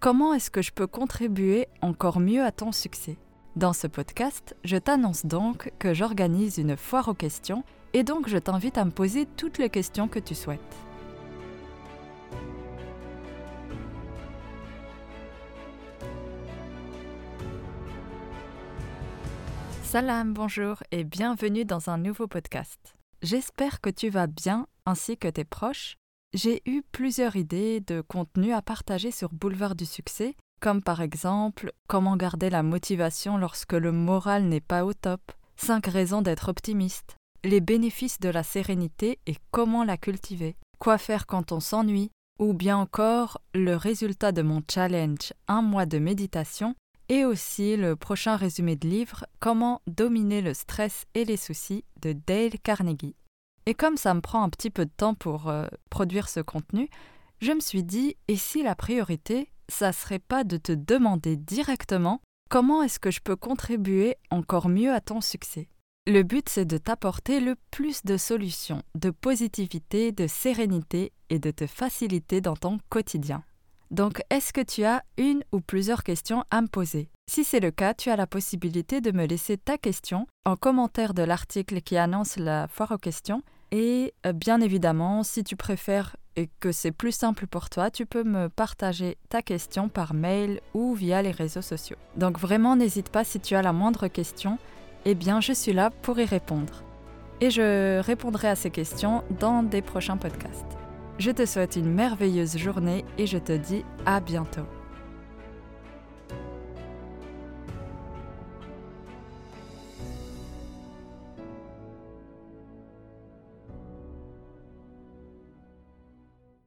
Comment est-ce que je peux contribuer encore mieux à ton succès? Dans ce podcast, je t'annonce donc que j'organise une foire aux questions et donc je t'invite à me poser toutes les questions que tu souhaites. Salam, bonjour et bienvenue dans un nouveau podcast. J'espère que tu vas bien ainsi que tes proches j'ai eu plusieurs idées de contenu à partager sur Boulevard du Succès, comme par exemple comment garder la motivation lorsque le moral n'est pas au top, 5 raisons d'être optimiste, les bénéfices de la sérénité et comment la cultiver, quoi faire quand on s'ennuie, ou bien encore le résultat de mon challenge un mois de méditation. Et aussi le prochain résumé de livre Comment dominer le stress et les soucis de Dale Carnegie. Et comme ça me prend un petit peu de temps pour euh, produire ce contenu, je me suis dit, et si la priorité, ça serait pas de te demander directement comment est-ce que je peux contribuer encore mieux à ton succès? Le but, c'est de t'apporter le plus de solutions, de positivité, de sérénité et de te faciliter dans ton quotidien. Donc, est-ce que tu as une ou plusieurs questions à me poser? Si c'est le cas, tu as la possibilité de me laisser ta question en commentaire de l'article qui annonce la foire aux questions. Et euh, bien évidemment, si tu préfères et que c'est plus simple pour toi, tu peux me partager ta question par mail ou via les réseaux sociaux. Donc vraiment, n'hésite pas si tu as la moindre question, eh bien je suis là pour y répondre. Et je répondrai à ces questions dans des prochains podcasts. Je te souhaite une merveilleuse journée et je te dis à bientôt.